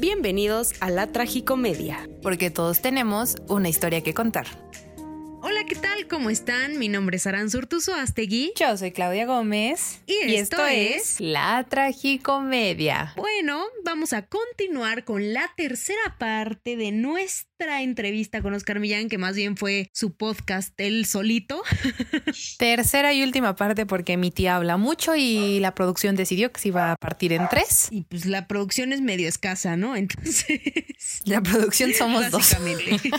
Bienvenidos a la Tragicomedia. Porque todos tenemos una historia que contar. Hola, ¿qué tal? ¿Cómo están? Mi nombre es Aran Surtuso Astegui. Yo soy Claudia Gómez. Y esto, es La Tragicomedia. Bueno, vamos a continuar con la tercera parte de nuestra entrevista con Oscar Millán, que más bien fue su podcast él solito. tercera y última parte porque mi tía habla mucho y la producción decidió que se iba a partir en tres. Y pues la producción es medio escasa, ¿no? Entonces. La producción somos dos. Entonces,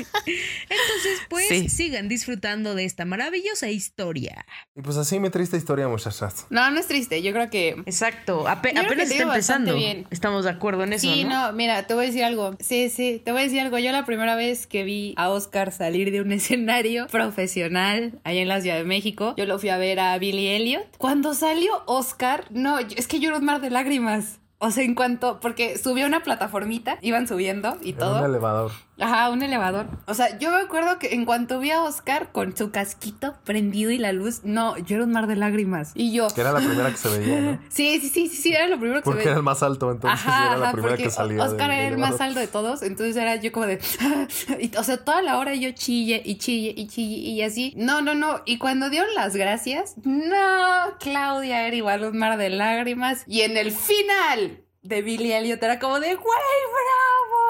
pues sigan disfrutando de esta maravillosa historia. Y pues así mi triste historia, muchachas. No, no es triste. Yo creo que. Exacto. apenas está empezando. Bien. Estamos de acuerdo en eso. Sí, ¿no? mira, te voy a decir algo. Sí, sí, te voy a decir algo. Yo la primera vez que vi a Oscar salir de un escenario profesional allá en la Ciudad de México, yo lo fui a ver a Billy Elliot. Cuando salió Oscar, no, es que lloro un mar de lágrimas. O sea, en cuanto, porque subió una plataformita, iban subiendo y todo. Un elevador. Ajá, un elevador. O sea, yo me acuerdo que en cuanto vi a Oscar con su casquito prendido y la luz, no, yo era un mar de lágrimas. Y yo. Que era la primera que se veía, ¿no? sí, sí, sí, sí, era lo primero que se veía. Porque era el más alto, entonces era la primera que salía. Oscar era el más alto de todos, entonces era yo como de. o sea, toda la hora yo chille y chille y chille y así. No, no, no. Y cuando dieron las gracias, no, Claudia era igual un mar de lágrimas. Y en el final de Billy Elliot era como de, güey, bravo,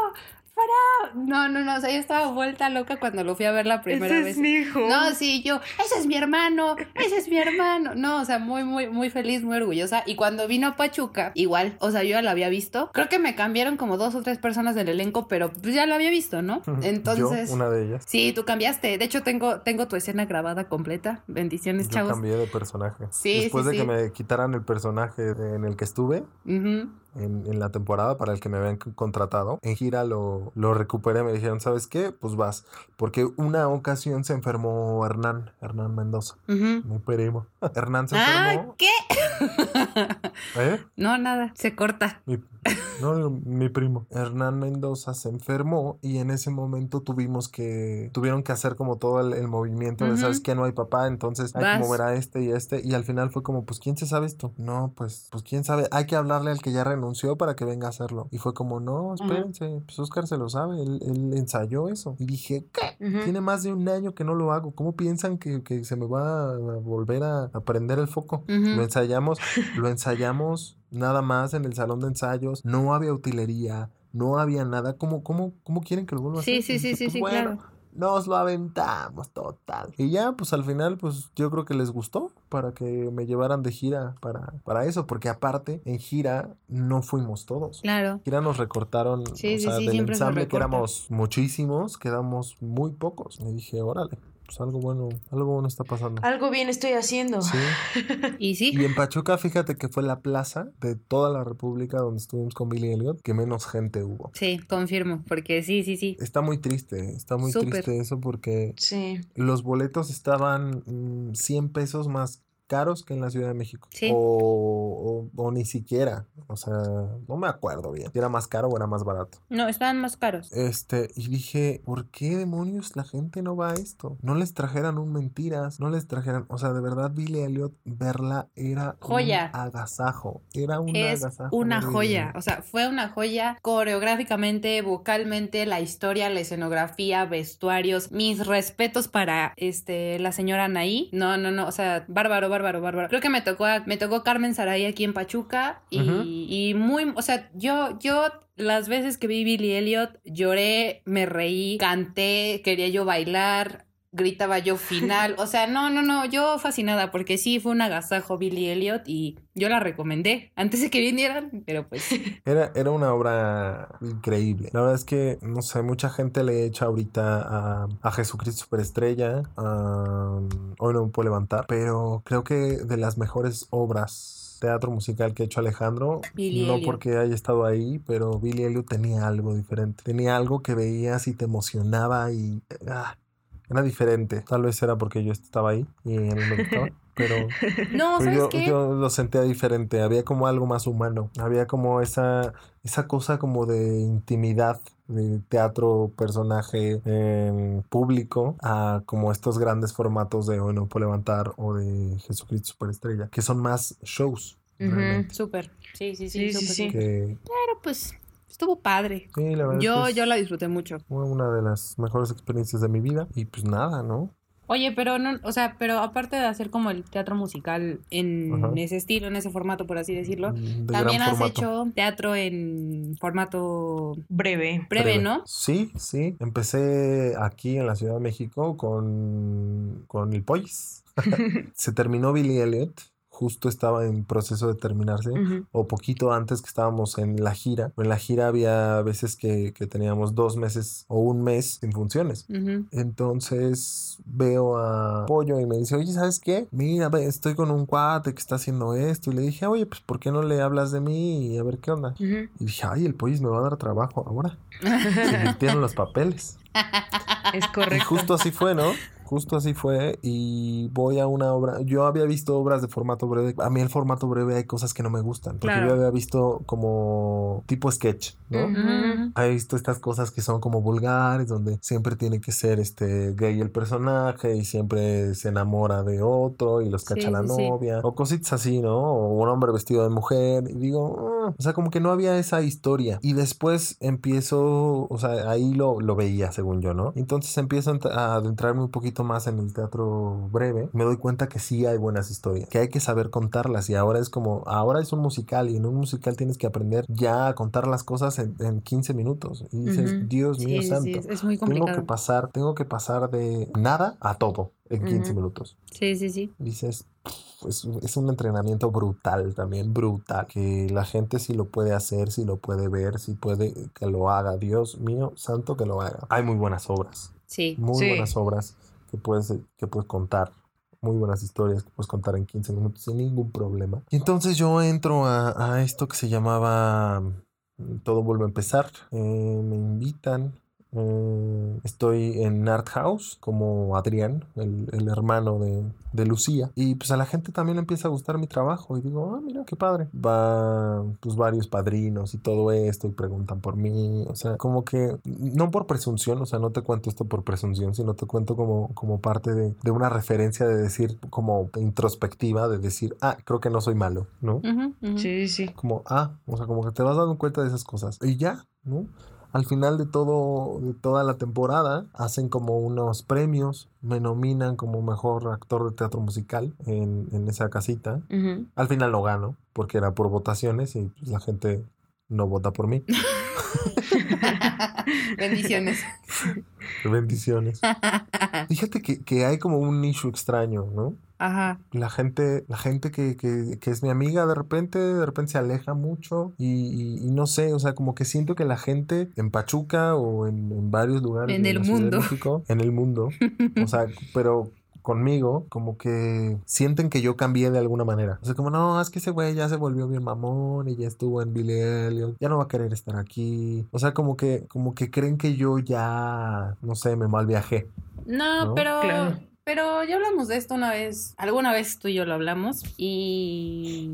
bravo. No, no, no, o sea, yo estaba vuelta loca cuando lo fui a ver la primera ese vez. Es mi hijo. No, sí, yo, ese es mi hermano, ese es mi hermano. No, o sea, muy, muy, muy feliz, muy orgullosa. Y cuando vino a Pachuca, igual, o sea, yo ya lo había visto. Creo que me cambiaron como dos o tres personas del elenco, pero pues ya lo había visto, ¿no? Entonces. Yo, una de ellas. Sí, tú cambiaste. De hecho, tengo, tengo tu escena grabada completa. Bendiciones, yo chavos. cambié de personaje. Sí, Después sí, de sí. que me quitaran el personaje en el que estuve. En, en, la temporada para el que me habían contratado. En gira lo, lo recuperé, me dijeron, ¿sabes qué? Pues vas. Porque una ocasión se enfermó Hernán, Hernán Mendoza, Uh -huh. mi primo. Hernán se ah, enfermó. ¿qué? ¿Eh? No, nada, se corta. Mi, no, mi primo. Hernán Mendoza se enfermó y en ese momento tuvimos que, tuvieron que hacer como todo el, el movimiento Uh de. ¿sabes qué? No hay papá, entonces hay que mover a este y a este. Y al final fue como, pues, ¿quién se sabe esto? No, pues, pues, ¿quién sabe? Hay que hablarle al que ya renunció para que venga a hacerlo. Y fue como, no, espérense, uh -huh. pues Oscar se lo sabe, él, él, ensayó eso. Y dije, ¿qué? Uh -huh. Tiene más de un año que no lo hago. ¿Cómo piensan que, que se me va a volver a, a prender el foco? Uh -huh. Lo ensayamos, lo ensayamos nada más en el salón de ensayos, no había utilería, no había nada. ¿Cómo, cómo, cómo quieren que lo vuelva a sí, hacer? Sí, sí, sí, pues, sí, bueno, claro. Nos lo aventamos total. Y ya, pues al final, pues yo creo que les gustó para que me llevaran de gira para, para eso, porque aparte, en gira no fuimos todos. Claro. En gira nos recortaron, sí, o sea, sí, del ensamble que éramos muchísimos, quedamos muy pocos. Me dije, órale. Pues algo bueno, algo bueno está pasando. Algo bien estoy haciendo. Sí. y sí. Y en Pachuca, fíjate que fue la plaza de toda la República donde estuvimos con Billy Elliot que menos gente hubo. Sí, confirmo, porque sí, sí, sí. Está muy triste, está muy Súper. triste eso porque sí. los boletos estaban mmm, 100 pesos más caros que en la Ciudad de México. Sí. O, o, o, ni siquiera. O sea, no me acuerdo bien. Si era más caro o era más barato. No, estaban más caros. Este, y dije, ¿por qué demonios la gente no va a esto? No les trajeran un mentiras, no les trajeran. O sea, de verdad, Billy Elliot, verla era joya. un agasajo. Era un es agasajo. Una joya. O sea, fue una joya coreográficamente, vocalmente, la historia, la escenografía, vestuarios. Mis respetos para este la señora Anaí. No, no, no. O sea, bárbaro, bárbaro bárbaro, bárbaro. Creo que me tocó, me tocó Carmen Saray aquí en Pachuca y, uh -huh. y muy, o sea, yo, yo las veces que vi Billy Elliot lloré, me reí, canté, quería yo bailar, gritaba yo final, o sea, no, no, no, yo fascinada porque sí fue un agasajo Billy Elliot y yo la recomendé antes de que vinieran, pero pues... Era, era una obra increíble. La verdad es que, no sé, mucha gente le echa ahorita a, a Jesucristo Superestrella, a, hoy no me puedo levantar, pero creo que de las mejores obras teatro musical que ha hecho Alejandro. Billy no Elliot. porque haya estado ahí, pero Billy Elliot tenía algo diferente. Tenía algo que veías y te emocionaba y ah, era diferente. Tal vez era porque yo estaba ahí y a mí me gustaba. Pero, no, pero ¿sabes yo, qué? yo, lo sentía diferente. Había como algo más humano. Había como esa, esa cosa como de intimidad de teatro, personaje eh, público a como estos grandes formatos de Hoy no puedo levantar o de Jesucristo Superestrella, que son más shows. Uh -huh, súper, sí, sí, sí, sí, súper. sí. Que... Pero pues Estuvo padre. Sí, la verdad. Yo, es que yo la disfruté mucho. Una de las mejores experiencias de mi vida. Y pues nada, ¿no? Oye, pero no, o sea, pero aparte de hacer como el teatro musical en Ajá. ese estilo, en ese formato, por así decirlo, De también has formato. hecho teatro en formato Breve. breve, ¿no? Sí, sí. Empecé aquí en la Ciudad de México con, con el Pois. Se terminó Billy Elliot. Justo estaba en proceso de terminarse. O poquito antes que estábamos en la gira. En la gira había veces que, que teníamos dos meses o un mes sin funciones. Entonces veo a Pollo y me dice, oye, ¿sabes qué? Mira, estoy con un cuate que está haciendo esto. Y le dije, oye, pues ¿por qué no le hablas de mí y a ver qué onda? Ujú. Y dije, ay, el Pollo me va a dar trabajo ahora. Se invirtieron los papeles. Es Y correcto. justo así fue, ¿no? Justo así fue y voy a una obra. Yo había visto obras de formato breve. A mí el formato breve hay cosas que no me gustan. Porque Claro. yo había visto como tipo sketch, ¿no? Ujú. He visto estas cosas que son como vulgares, donde siempre tiene que ser este gay el personaje y siempre se enamora de otro y los cacha Sí, la sí, sí. novia. O cositas así, ¿no? O un hombre vestido de mujer. Y digo, "Ah", o sea, como que no había esa historia. Y después empiezo, o sea, ahí lo, lo veía, según yo, ¿no? Entonces empiezo a adentrarme un poquito más en el teatro breve. Me doy cuenta que sí hay buenas historias, que hay que saber contarlas. Y ahora es como, ahora es un musical y en un musical tienes que aprender ya a contar las cosas en, en 15 minutos. Y dices. Dios mío sí, santo. sí, es, Tengo que pasar, tengo que pasar de nada a todo en 15 Ujú. minutos. Sí, sí, sí. Dices, "Pff, es, es un entrenamiento brutal también, brutal. Que la gente sí lo puede hacer, sí lo puede ver, sí puede que lo haga. Dios mío, santo que lo haga. Hay muy buenas obras, Sí. muy buenas obras que puedes, que puedes contar. Muy buenas historias que puedes contar en 15 minutos sin ningún problema. Y entonces yo entro a, a esto que se llamaba mm, Todo vuelve a empezar. Eh, me invitan. Eh, estoy en Art House como Adrián, el, el hermano de, de Lucía. Y pues a la gente también le empieza a gustar mi trabajo. Y digo, ah, mira, qué padre. Va pues varios padrinos y todo esto y preguntan por mí. O sea, como que no por presunción, o sea, no te cuento esto por presunción, sino te cuento como, como parte de, de una referencia de decir, como introspectiva, de decir, ah, creo que no soy malo, ¿no? Ujú. Sí, sí. como, ah, o sea, como que te vas dando cuenta de esas cosas. Y ya, ¿no? Al final de todo, de toda la temporada, hacen como unos premios, me nominan como mejor actor de teatro musical en, en esa casita. Al final no gano, porque era por votaciones y pues, la gente no vota por mí. Bendiciones. Bendiciones. Fíjate que, que hay como un nicho extraño, ¿no? Ajá. La gente, la gente que, que, que es mi amiga de repente, de repente se aleja mucho y, y- y no sé, o sea, como que siento que la gente en Pachuca o en, en varios lugares En de el mundo. México, en el mundo, o sea, pero conmigo, como que sienten que yo cambié de alguna manera. O sea, como, no, es que ese güey ya se volvió bien mamón y ya estuvo en Billy Elliot, ya no va a querer estar aquí. O sea, como que, como que creen que yo ya, no sé, me mal viajé. No, ¿No? pero. Claro. Pero ya hablamos de esto una vez. Alguna vez tú y yo lo hablamos. Y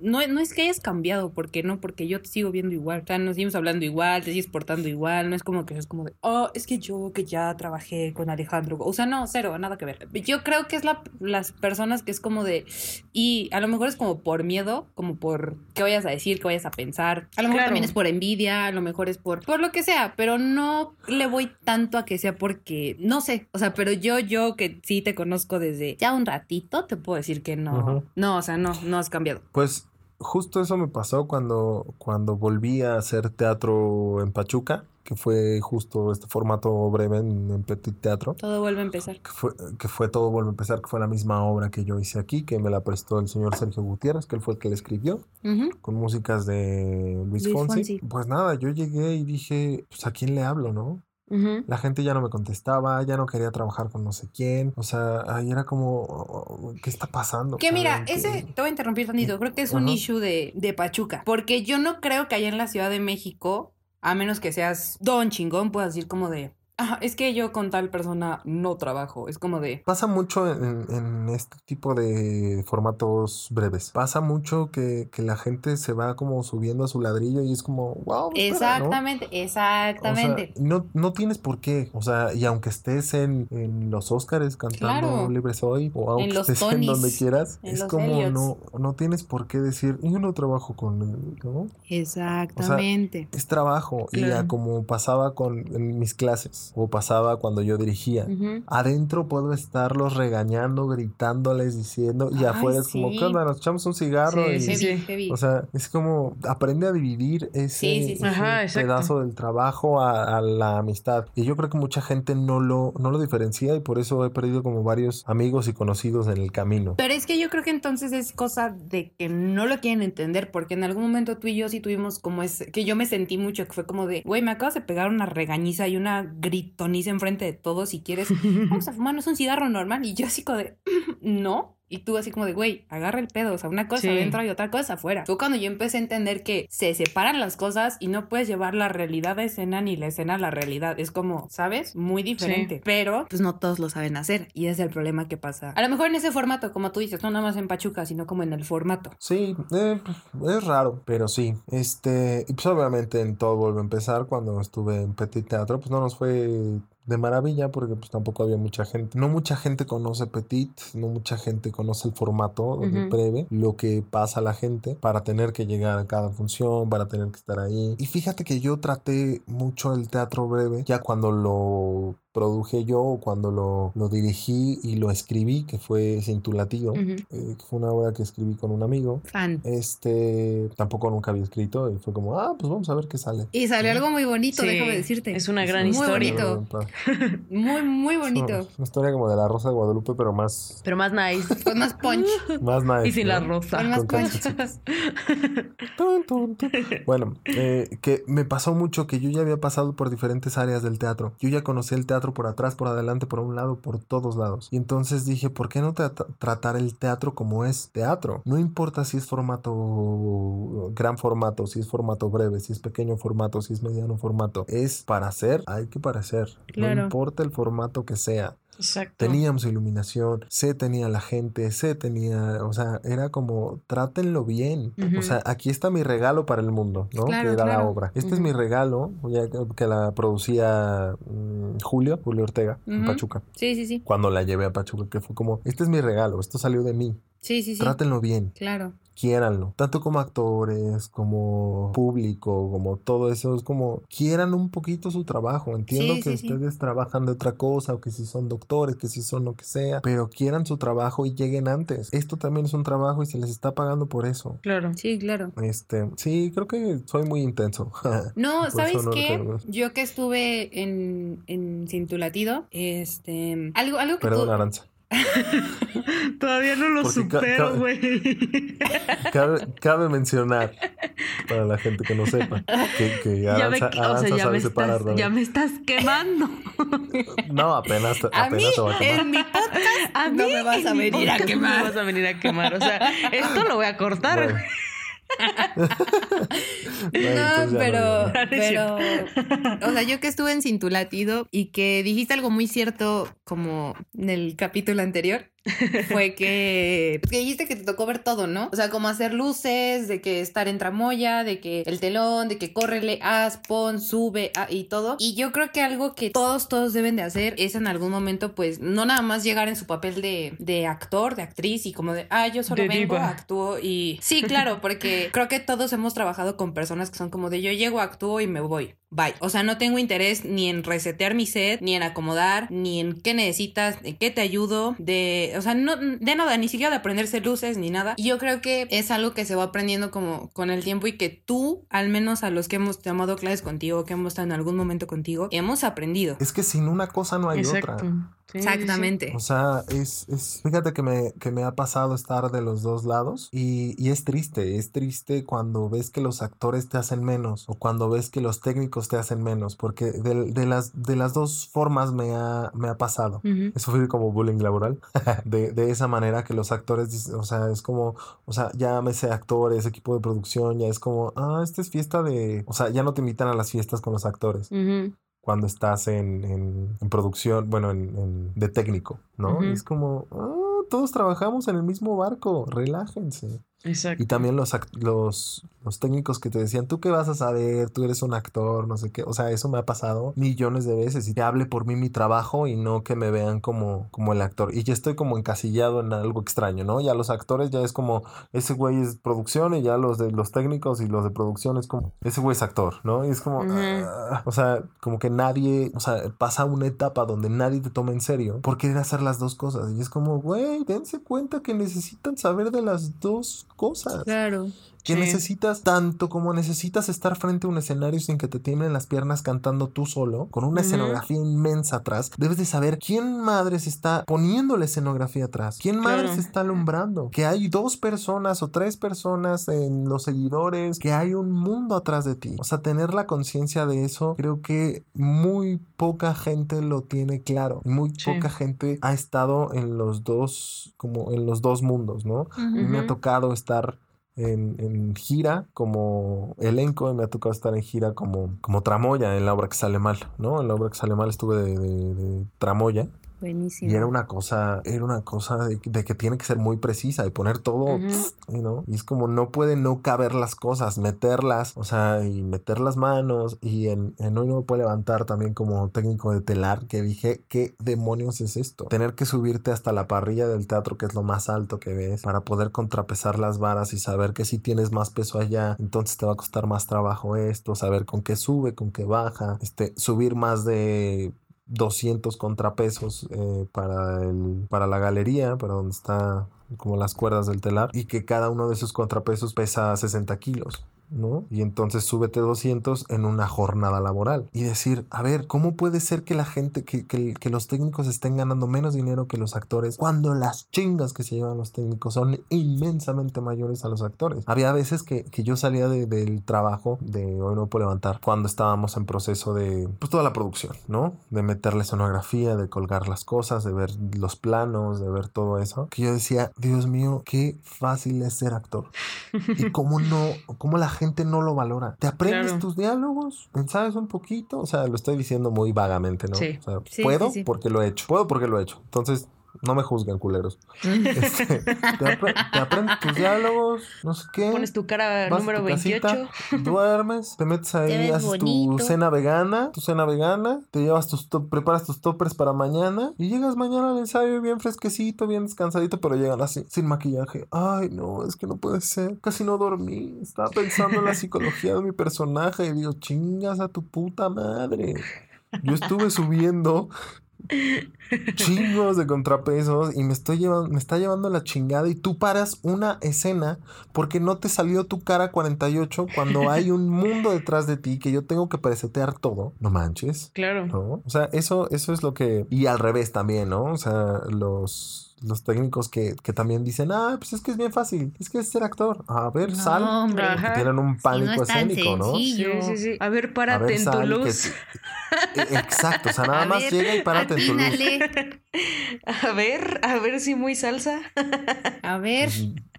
no, no es que hayas cambiado, porque no, porque yo te sigo viendo igual. O sea, nos seguimos hablando igual, te sigues portando igual. No es como que es como de, oh, es que yo que ya trabajé con Alejandro. O sea, no, cero, nada que ver. Yo creo que es la, las personas que es como de. Y a lo mejor es como por miedo, como por qué vayas a decir, qué vayas a pensar. A lo mejor Claro. también es por envidia, a lo mejor es por, por lo que sea, pero no le voy tanto a que sea porque, no sé, o sea, pero yo, yo que sí te conozco desde ya un ratito, te puedo decir que no, no, o sea, no, no has cambiado. Pues justo eso me pasó cuando, cuando volví a hacer teatro en Pachuca, que fue justo este formato breve en, en Petit Teatro. Todo vuelve a empezar. Que fue, que fue todo vuelve a empezar, que fue la misma obra que yo hice aquí, que me la prestó el señor Sergio Gutiérrez, que él fue el que la escribió, con músicas de Luis, Luis Fonsi. Fonsi. Pues nada, yo llegué y dije, pues a quién le hablo, ¿no? La gente ya no me contestaba, ya no quería trabajar con no sé quién. O sea, ahí era como, "Oh, ¿qué está pasando? Que mira, ese, te voy a interrumpir tantito, creo que es un Ajá. issue de, de Pachuca, porque yo no creo que allá en la Ciudad de México, a menos que seas don chingón, puedas decir como de, Es que yo con tal persona no trabajo. Es como de. Pasa mucho en, en este tipo de formatos breves. Pasa mucho que, que, la gente se va como subiendo a su ladrillo y es como, wow. exactamente, ¿no? exactamente. O sea, no, no tienes por qué. O sea, y aunque estés en, en los Oscars cantando claro. Libre Soy o aunque en estés en donde quieras, es como no, no tienes por qué decir, yo no trabajo con él, ¿no? Exactamente. O sea, es trabajo. Claro. Y ya como pasaba con en mis clases o pasaba cuando yo dirigía. Uh -huh. Adentro puedo estarlos regañando, gritándoles, diciendo, y Ay, afuera es como, ¿qué onda? Nos echamos un cigarro. Sí, y, sí, sí. Heavy. O sea, es como, aprende a dividir ese, ese Ajá, pedazo del trabajo a, a, la amistad. Y yo creo que mucha gente no lo, no lo diferencia y por eso he perdido como varios amigos y conocidos en el camino. Pero es que yo creo que entonces es cosa de que no lo quieren entender, porque en algún momento tú y yo sí tuvimos como es, que yo me sentí mucho, que fue como de, güey, me acabas de pegar una regañiza y una gritoniza enfrente de todos, si quieres, vamos a fumarnos un cigarro normal. Y yo así como de, no. Y tú así como de, güey, agarra el pedo, o sea, una cosa sí. adentro y otra cosa afuera. Fue cuando yo empecé a entender que se separan las cosas y no puedes llevar la realidad a escena ni la escena a la realidad. Es como, ¿sabes? Muy diferente. Sí. Pero, pues no todos lo saben hacer y ese es el problema que pasa. A lo mejor en ese formato, como tú dices, no nada más en Pachuca, sino como en el formato. Sí, eh, es raro, pero sí. Este, y pues obviamente en todo vuelve a empezar cuando estuve en Petit Teatro, pues no nos fue de maravilla porque pues tampoco había mucha gente. No mucha gente conoce Petit, no mucha gente conoce el formato uh -huh. breve, lo que pasa a la gente para tener que llegar a cada función, para tener que estar ahí. Y fíjate que yo traté mucho el teatro breve ya cuando lo produje yo cuando lo, lo, dirigí y lo escribí, que fue Cintulativo, uh -huh. eh, que fue una obra que escribí con un amigo. Fan. Este, tampoco nunca había escrito y fue como, ah, pues vamos a ver qué sale. Y salió ¿Sí? algo muy bonito, sí, déjame decirte. Es una gran muy historia. Bonito. muy, muy bonito. Es una historia como de la Rosa de Guadalupe, pero más... Pero más nice. Con más punch. más nice. Y sin ¿no? la rosa. Con más punch. tum, tum, tum. Bueno, eh, que me pasó mucho que yo ya había pasado por diferentes áreas del teatro. Yo ya conocí el teatro por atrás, por adelante, por un lado, por todos lados. Y entonces dije, ¿por qué no tra tratar el teatro como es teatro? No importa si es formato, gran formato, si es formato breve, si es pequeño formato, si es mediano formato. Es para hacer, hay que parecer. Claro. No importa el formato que sea. Exacto. Teníamos iluminación, se tenía la gente, se tenía, o sea, era como, trátenlo bien. Uh -huh. O sea, aquí está mi regalo para el mundo, ¿no? Claro, que era claro. la obra. Este uh -huh. es mi regalo, ya que la producía um, Julio, Julio Ortega, uh -huh. en Pachuca. Sí, sí, sí. Cuando la llevé a Pachuca, que fue como, este es mi regalo, esto salió de mí. Sí, sí, sí. Trátenlo bien. Claro. Quiéranlo. Tanto como actores, como público, como todo eso. Es como, quieran un poquito su trabajo. Entiendo sí, que sí, ustedes sí. trabajan de otra cosa, o que si son doctores, que si son lo que sea, pero quieran su trabajo y lleguen antes. Esto también es un trabajo y se les está pagando por eso. Claro. Sí, claro. Este, sí, creo que soy muy intenso. no, ¿sabes no qué? Yo que estuve en, en Cintulatido, este, algo, algo que Perdón, tú... Aranza. Todavía no lo Porque supero, güey. Cabe, cabe, mencionar, para la gente que no sepa, que, que Aranza, ya me, Aranza o sea, ya, me estás, ya me estás quemando. No, apenas, apenas mí, te va a quemar. En mi podcast a no me vas a venir a quemar. No me vas a venir a quemar. O sea, esto lo voy a cortar. Bueno. no, pero, pero, o sea, yo que estuve en Cintulatido y que dijiste algo muy cierto como en el capítulo anterior, fue que, que dijiste que te tocó ver todo, ¿no? O sea, como hacer luces, de que estar en tramoya, de que el telón, de que córrele, haz, pon, sube ah, y todo. Y yo creo que algo que todos, todos deben de hacer es en algún momento, pues, no nada más llegar en su papel de, de actor, de actriz y como de, ah, yo solo de vengo, diva. actúo y... Sí, claro, porque creo que todos hemos trabajado con personas que son como de, yo llego, actúo y me voy. Bye. O sea, no tengo interés ni en resetear mi set, ni en acomodar, ni en qué necesitas, en qué te ayudo, de, o sea, no, de nada, ni siquiera de aprenderse luces ni nada. Y yo creo que es algo que se va aprendiendo como con el tiempo y que tú, al menos a los que hemos tomado clases contigo, que hemos estado en algún momento contigo, hemos aprendido. Es que sin una cosa no hay Exacto. otra. Sí, Exactamente. O sea, es, es, fíjate que me, que me ha pasado estar de los dos lados y, y, es triste, es triste cuando ves que los actores te hacen menos o cuando ves que los técnicos te hacen menos, porque de, de las, de las dos formas me ha, me ha pasado. Uh -huh. Eso fue como bullying laboral, de, de, esa manera que los actores, o sea, es como, o sea, llámese actores, equipo de producción, ya es como, ah, esta es fiesta de, o sea, ya no te invitan a las fiestas con los actores. Uh -huh cuando estás en, en, en producción, bueno, en, de técnico, ¿no? Es como, "Ah, todos trabajamos en el mismo barco, relájense. Exacto. Y también los, los, los técnicos que te decían, tú qué vas a saber, tú eres un actor, no sé qué. O sea, eso me ha pasado millones de veces y que hable por mí mi trabajo y no que me vean como, como el actor. Y ya estoy como encasillado en algo extraño, ¿no? Ya los actores ya es como, ese güey es producción y ya los de los técnicos y los de producción es como, ese güey es actor, ¿no? Y es como, ah, o sea, como que nadie, o sea, pasa una etapa donde nadie te toma en serio por querer hacer las dos cosas. Y es como, güey, dense cuenta que necesitan saber de las dos cosas. Claro. Que Sí. necesitas tanto como necesitas estar frente a un escenario sin que te tiemblen las piernas cantando tú solo, con una escenografía inmensa atrás. Debes de saber quién madres está poniendo la escenografía atrás, quién madres Claro. está alumbrando, que hay dos personas o tres personas en los seguidores, que hay un mundo atrás de ti. O sea, tener la conciencia de eso, creo que muy poca gente lo tiene claro. Muy Sí. poca gente ha estado en los dos, como en los dos mundos, ¿no? Mí me ha tocado estar en, en gira como elenco y me ha tocado estar en gira como, como tramoya en la obra que sale mal, ¿no? En la obra que sale mal estuve de, de- de tramoya Buenísimo. y era una cosa, era una cosa de, de que tiene que ser muy precisa y poner todo, Ujú. ¿no? Y es como no puede no caber las cosas, meterlas, o sea, y meter las manos y en, en hoy no me puedo levantar también como técnico de telar que dije, ¿qué demonios es esto? Tener que subirte hasta la parrilla del teatro que es lo más alto que ves para poder contrapesar las varas y saber que si tienes más peso allá, entonces te va a costar más trabajo esto, saber con qué sube, con qué baja, este, subir más de 200 contrapesos eh, para, el, para la galería, para donde está como las cuerdas del telar, y que cada uno de esos contrapesos pesa 60 kilos. ¿No? Y entonces súbete 200 en una jornada laboral. Y decir, a ver, ¿cómo puede ser que la gente, que, que- que los técnicos estén ganando menos dinero que los actores cuando las chingas que se llevan los técnicos son inmensamente mayores a los actores? Había veces que, que yo salía de- del trabajo de Hoy No Puedo Levantar cuando estábamos en proceso de, pues toda la producción, ¿no? De meterle sonografía, de colgar las cosas, de ver los planos, de ver todo eso. Que yo decía, Dios mío, qué fácil es ser actor. Y cómo no, cómo la gente no lo valora. ¿Te aprendes Claro. tus diálogos? ¿Pensabas un poquito? O sea, lo estoy diciendo muy vagamente, ¿no? Sí. O sea, Sí, puedo sí. porque lo he hecho. Puedo porque lo he hecho. Entonces, no me juzguen, culeros. Este, te, apre- te aprendes tus diálogos, no sé qué. Pones tu cara Vas a número tu 28. casita, duermes, te metes ahí, haces tu cena vegana, tu cena vegana, te llevas tus to- preparas tus toppers para mañana y llegas mañana al ensayo bien fresquecito, bien descansadito, pero llegan así, sin maquillaje. Ay, no, es que no puede ser. Casi no dormí. Estaba pensando en la psicología de mi personaje y digo, chingas a tu puta madre. Yo estuve subiendo chingos de contrapesos y me estoy llevando, me está llevando la chingada y tú paras una escena porque no te salió tu cara 48 cuando hay un mundo detrás de ti que yo tengo que presetear todo. No manches. Claro. ¿no? O sea, eso, eso es lo que... Y al revés también, ¿no? O sea, los... Los técnicos que, que también dicen, ah, pues es que es bien fácil, es que es ser actor. A ver, No, sal. hombre. Tienen un pánico no es tan escénico, ¿no? Sí, sí, sí. A ver, A párate ver, en tu sal, que luz. te- E- Exacto, o sea, nada A más ver, llega y párate en tu luz. A ver, a ver si muy salsa. A ver.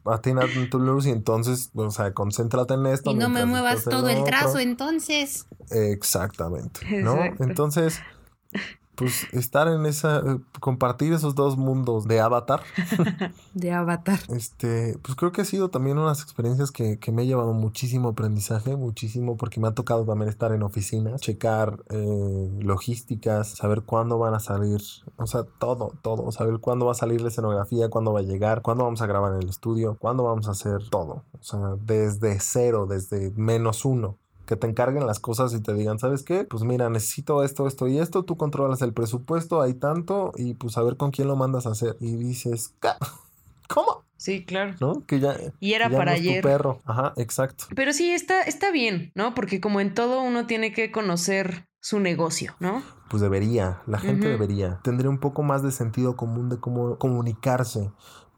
Atina en tu luz y entonces, o sea, concéntrate en esto. Y no me muevas todo el otro. trazo entonces. Exactamente, ¿no? Exacto. Entonces, pues estar en esa, eh, compartir esos dos mundos de avatar, De avatar. este, pues creo que ha sido también unas experiencias que, que me ha llevado muchísimo aprendizaje, muchísimo, porque me ha tocado también estar en oficinas, checar eh, logísticas, saber cuándo van a salir, o sea, todo, todo, saber cuándo va a salir la escenografía, cuándo va a llegar, cuándo vamos a grabar en el estudio, cuándo vamos a hacer todo, o sea, desde cero, desde menos uno. Que te encarguen las cosas y te digan, ¿sabes qué? Pues mira, necesito esto, esto y esto. Tú controlas el presupuesto, hay tanto, y pues a ver con quién lo mandas a hacer. Y dices, "¿Ca- ¿cómo? Sí, claro. ¿No? Que ya, Y era ya para no es tu ayer. perro. Ajá, exacto. Pero sí, está, está bien, ¿no? Porque como en todo uno tiene que conocer su negocio, ¿no? Pues debería, la gente debería. Tendría un poco más de sentido común de cómo comunicarse.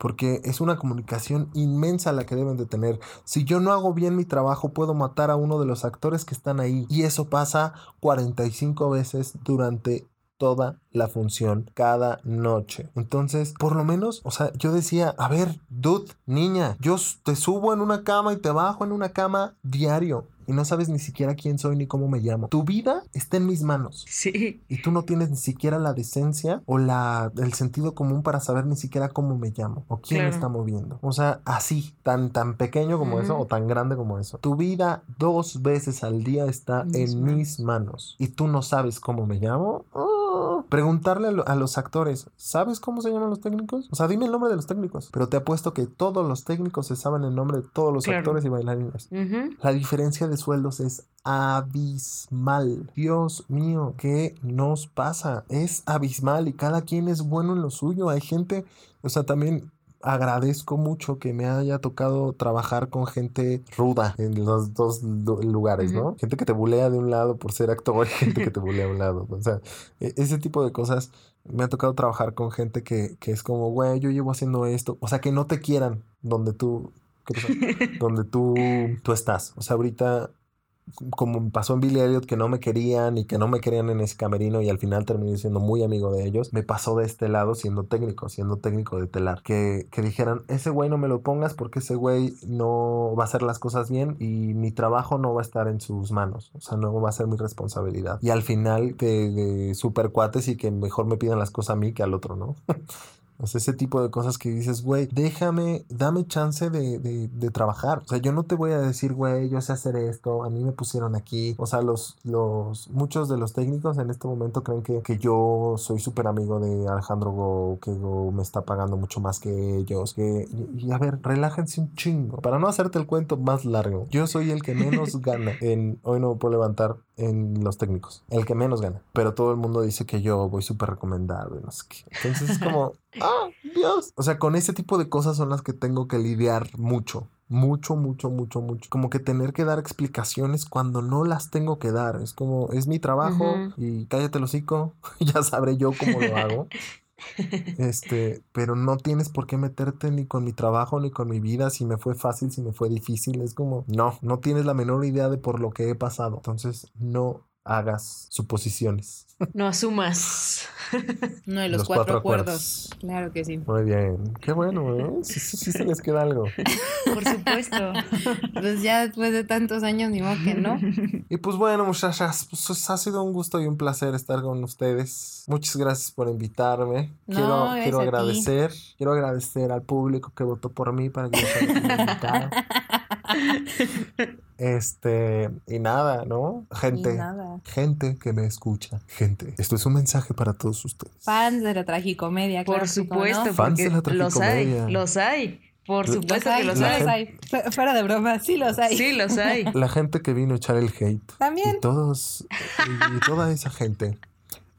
Porque es una comunicación inmensa la que deben de tener. Si yo no hago bien mi trabajo, puedo matar a uno de los actores que están ahí. Y eso pasa 45 veces durante toda la función cada noche. Entonces, por lo menos, o sea, yo decía, a ver, dude, niña, yo te subo en una cama y te bajo en una cama diario. Y no sabes ni siquiera quién soy ni cómo me llamo. Tu vida está en mis manos. Sí. Y tú no tienes ni siquiera la decencia o la, el sentido común para saber ni siquiera cómo me llamo o quién me Claro. está moviendo. O sea, así, tan, tan pequeño como eso Ujú. o tan grande como eso. Tu vida dos veces al día está En mis en mis manos. Y tú no sabes cómo me llamo. Oh. Preguntarle a, lo- a los actores, ¿sabes cómo se llaman los técnicos? O sea, dime el nombre de los técnicos. Pero te apuesto que todos los técnicos se saben el nombre de todos los Claro. actores y bailarines. Ujú. La diferencia de sueldos es abismal. Dios mío, ¿qué nos pasa? Es abismal y cada quien es bueno en lo suyo. Hay gente, o sea, también agradezco mucho que me haya tocado trabajar con gente ruda en los dos lu- lugares, ¿no? Ujú. Gente que te bulea de un lado por ser actor y gente que te bulea a un lado. O sea, e- ese tipo de cosas. Me ha tocado trabajar con gente que, que es como, güey, yo llevo haciendo esto. O sea, que no te quieran donde tú, ¿qué pasó? donde tú, tú estás. O sea, ahorita, como pasó en Billy Elliot, que no me querían y que no me querían en ese camerino y al final terminé siendo muy amigo de ellos, me pasó de este lado siendo técnico, siendo técnico de telar. Que, que dijeran, ese güey no me lo pongas porque ese güey no va a hacer las cosas bien y mi trabajo no va a estar en sus manos. O sea, no va a ser mi responsabilidad. Y al final, de, de super cuates y que mejor me pidan las cosas a mí que al otro, ¿no? O sea, ese tipo de cosas que dices, güey, déjame, dame chance de, de, de trabajar. O sea, yo no te voy a decir, güey, yo sé hacer esto, a mí me pusieron aquí. O sea, los, los, muchos de los técnicos en este momento creen que, que yo soy súper amigo de Alejandro Go, que Go me está pagando mucho más que ellos. Que, y, y a ver, relájense un chingo. Para no hacerte el cuento más largo, yo soy el que menos gana en, hoy no puedo levantar en los técnicos, el que menos gana. Pero todo el mundo dice que yo voy súper recomendado y no sé qué. Entonces es como, ¡ah, Dios! O sea, con ese tipo de cosas son las que tengo que lidiar mucho. Mucho, mucho, mucho, mucho. Como que tener que dar explicaciones cuando no las tengo que dar. Es como, es mi trabajo y cállate el hocico. ya sabré yo cómo lo hago. Este, pero no tienes por qué meterte ni con mi trabajo ni con mi vida, si me fue fácil, si me fue difícil. Es como, no, no tienes la menor idea de por lo que he pasado. Entonces, no hagas suposiciones. No asumas. No, de los, Los cuatro, cuatro acuerdos. Claro que sí. Muy bien, qué bueno, ¿eh? Sí, sí, sí se les queda algo. Por supuesto. Pues ya después de tantos años, ni modo que no. Y pues bueno, muchachas, pues ha sido un gusto y un placer estar con ustedes. Muchas gracias por invitarme. No, quiero quiero a ti. agradecer, quiero agradecer al público que votó por mí para que yo invitada. Este, y nada, ¿no? Y Gente, nada. gente que me escucha. Gente, esto es un mensaje para todos ustedes. Fans de la tragicomedia. Por que sí, ¿cómo supuesto, no? Fans de la los hay, tragicomedia. los hay. Por supuesto Los que hay, los hay. Fuera de broma, sí los hay. Sí, los hay. La gente que vino a echar el hate. También. Y todos, y toda esa gente,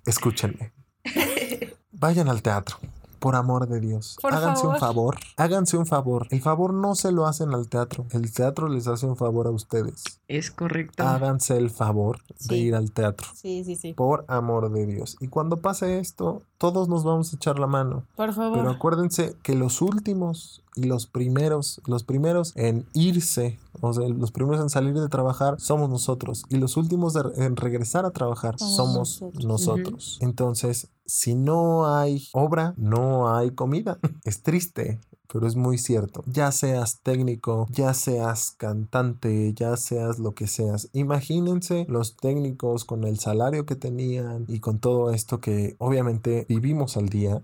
escúchenme. Vayan al teatro. Por amor de Dios. Por háganse un favor. Háganse un favor. El favor no se lo hacen al teatro. El teatro les hace un favor a ustedes. Es correcto. Háganse el favor de ir al teatro. Sí, sí, sí. Por amor de Dios. Y cuando pase esto, todos nos vamos a echar la mano. Por favor. Pero acuérdense que los últimos y los primeros, los primeros en irse, o sea, los primeros en salir de trabajar somos nosotros. Y los últimos de- en regresar a trabajar Somos somos nosotros. nosotros. Entonces, si no hay obra, no hay comida. Es triste. Pero es muy cierto. Ya seas técnico, ya seas cantante, ya seas lo que seas. Imagínense los técnicos con el salario que tenían y con todo esto que obviamente vivimos al día.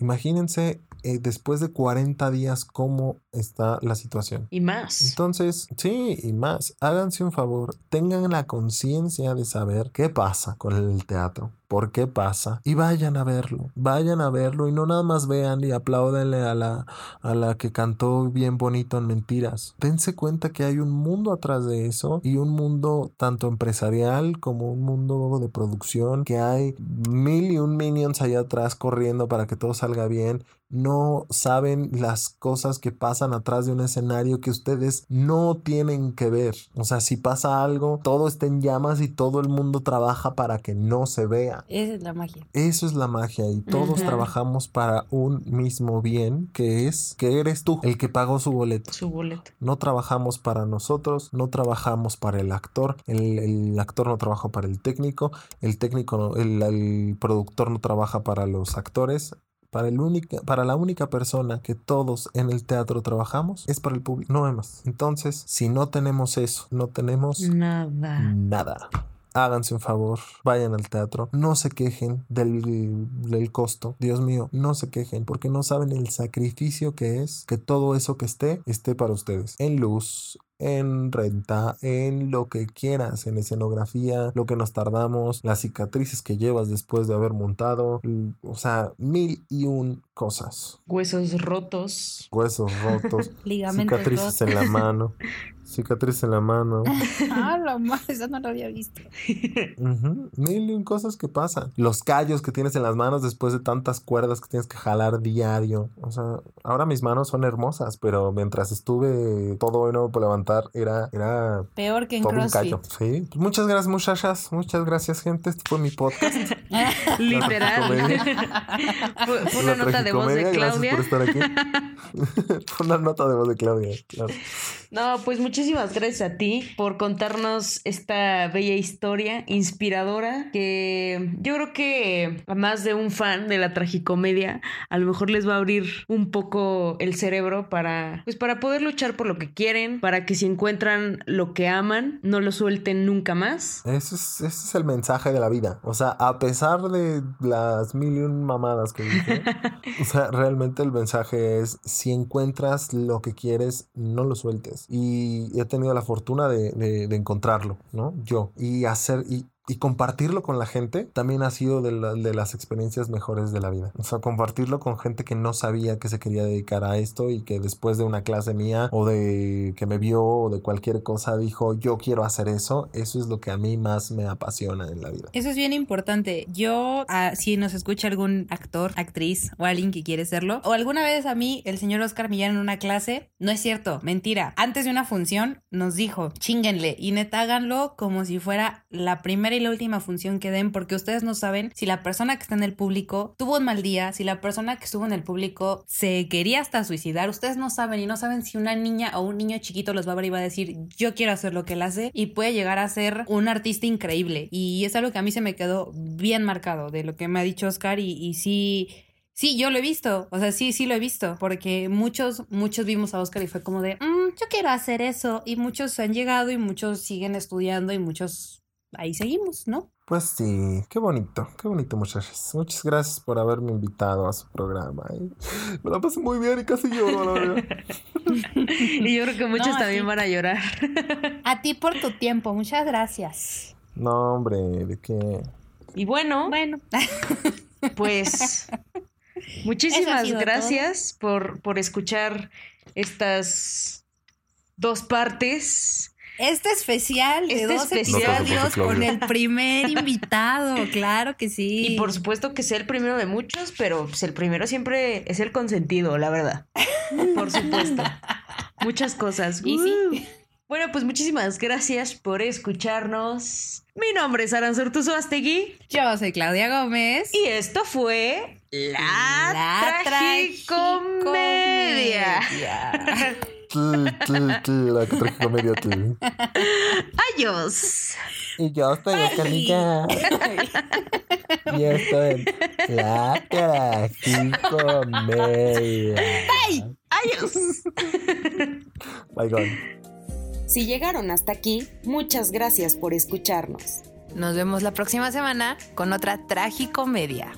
Imagínense eh, después de 40 días cómo está la situación. Y más. Entonces, sí, y más, háganse un favor, tengan la conciencia de saber qué pasa con el teatro, por qué pasa, y vayan a verlo, vayan a verlo y no nada más vean y apláudenle a la, a la que cantó bien bonito en mentiras. Dense cuenta que hay un mundo atrás de eso y un mundo tanto empresarial como un mundo de producción, que hay mil y un minions allá atrás corriendo para que todo salga bien no saben las cosas que pasan atrás de un escenario que ustedes no tienen que ver. O sea, si pasa algo, todo está en llamas y todo el mundo trabaja para que no se vea. Esa es la magia. Eso es la magia y todos trabajamos para un mismo bien, que es que eres tú el que pagó su boleto. Su boleto. No trabajamos para nosotros, no trabajamos para el actor, el, el actor no trabaja para el técnico, el técnico, no- el, el productor no trabaja para los actores, para, el única, para la única persona que todos en el teatro trabajamos, es para el público, no hay más. Entonces, si no tenemos eso, no tenemos Nada. nada. Háganse un favor, vayan al teatro, no se quejen del, del costo. Dios mío, no se quejen porque no saben el sacrificio que es que todo eso que esté esté para ustedes. En luz, en renta, en lo que quieras, en escenografía, lo que nos tardamos, las cicatrices que llevas después de haber montado, o sea, mil y un cosas. Huesos rotos. Huesos rotos, Ligamentos cicatrices rotos. en la mano, cicatrices en la mano. Ah, la madre, eso no lo había visto. Mil y un cosas que pasan. Los callos que tienes en las manos después de tantas cuerdas que tienes que jalar diario. O sea, ahora mis manos son hermosas, pero mientras estuve todo hoy nuevo por levantar, era, era Peor que en todo un callo. Sí. Pues muchas gracias, muchachas. Muchas gracias, gente. Este fue mi podcast. Literal. fue, una La nota de voz de Claudia. Gracias por estar aquí. fue una nota de voz de Claudia, claro. No, pues muchísimas gracias a ti por contarnos esta bella historia inspiradora que yo creo que a más de un fan de la tragicomedia a lo mejor les va a abrir un poco el cerebro para pues para poder luchar por lo que quieren, para que si encuentran lo que aman, no lo suelten nunca más. Ese es, ese es el mensaje de la vida. O sea, a pesar de las mil y un mamadas que dije, o sea, realmente el mensaje es, si encuentras lo que quieres, no lo sueltes. Y he tenido la fortuna de, de- de encontrarlo, ¿no? Yo. Y hacer, y, y compartirlo con la gente también ha sido de, la- de las experiencias mejores de la vida. O sea, compartirlo con gente que no sabía que se quería dedicar a esto y que después de una clase mía o de que me vio o de cualquier cosa dijo, yo quiero hacer eso, eso es lo que a mí más me apasiona en la vida. Eso es bien importante. Yo, ah, si nos escucha algún actor, actriz o alguien que quiere serlo, o alguna vez a mí, el señor Oscar Millán en una clase, no es cierto, mentira. Antes de una función nos dijo, chinguenle y neta háganlo como si fuera la primera y la última función que den, porque ustedes no saben si la persona que está en el público tuvo un mal día, si la persona que estuvo en el público se quería hasta suicidar. Ustedes no saben y no saben si una niña o un niño chiquito los va a ver y va a decir, yo quiero hacer lo que él hace y puede llegar a ser un artista increíble. Y es algo que a mí se me quedó bien marcado de lo que me ha dicho Oscar y, y sí. Sí, yo lo he visto, o sea, sí, sí lo he visto, porque muchos, muchos vimos a Oscar y fue como de, "Mm, yo quiero hacer eso, y muchos han llegado y muchos siguen estudiando y muchos ahí seguimos, ¿no? Pues sí, qué bonito, qué bonito muchachos. Muchas gracias por haberme invitado a su programa. ¿eh? Me la pasé muy bien y casi lloro, la verdad. Y yo creo que muchos No, también van a llorar. A ti por tu tiempo, muchas gracias. No, hombre, ¿de qué? Y bueno, Bueno, Pues muchísimas gracias por, por escuchar estas dos partes. Este especial de Este dos especial. episodios con el primer invitado, claro que sí. Y por supuesto que sea el primero de muchos, pero pues, el primero siempre es el consentido, la verdad. Por supuesto. Muchas cosas. Y sí. Uh. Bueno, pues muchísimas gracias por escucharnos. Mi nombre es Aranzurtuzo Astegui Yo soy Claudia Gómez. y esto fue La, Tragicomedia. Tragicomedia. Tl, tl, tl, La tragicomedia. tl. Adiós. Y yo soy Oscarilla. Y esto es La tragicomedia. Adiós. Bye, gone. Si llegaron hasta aquí, muchas gracias por escucharnos. Nos vemos la próxima semana con otra tragicomedia.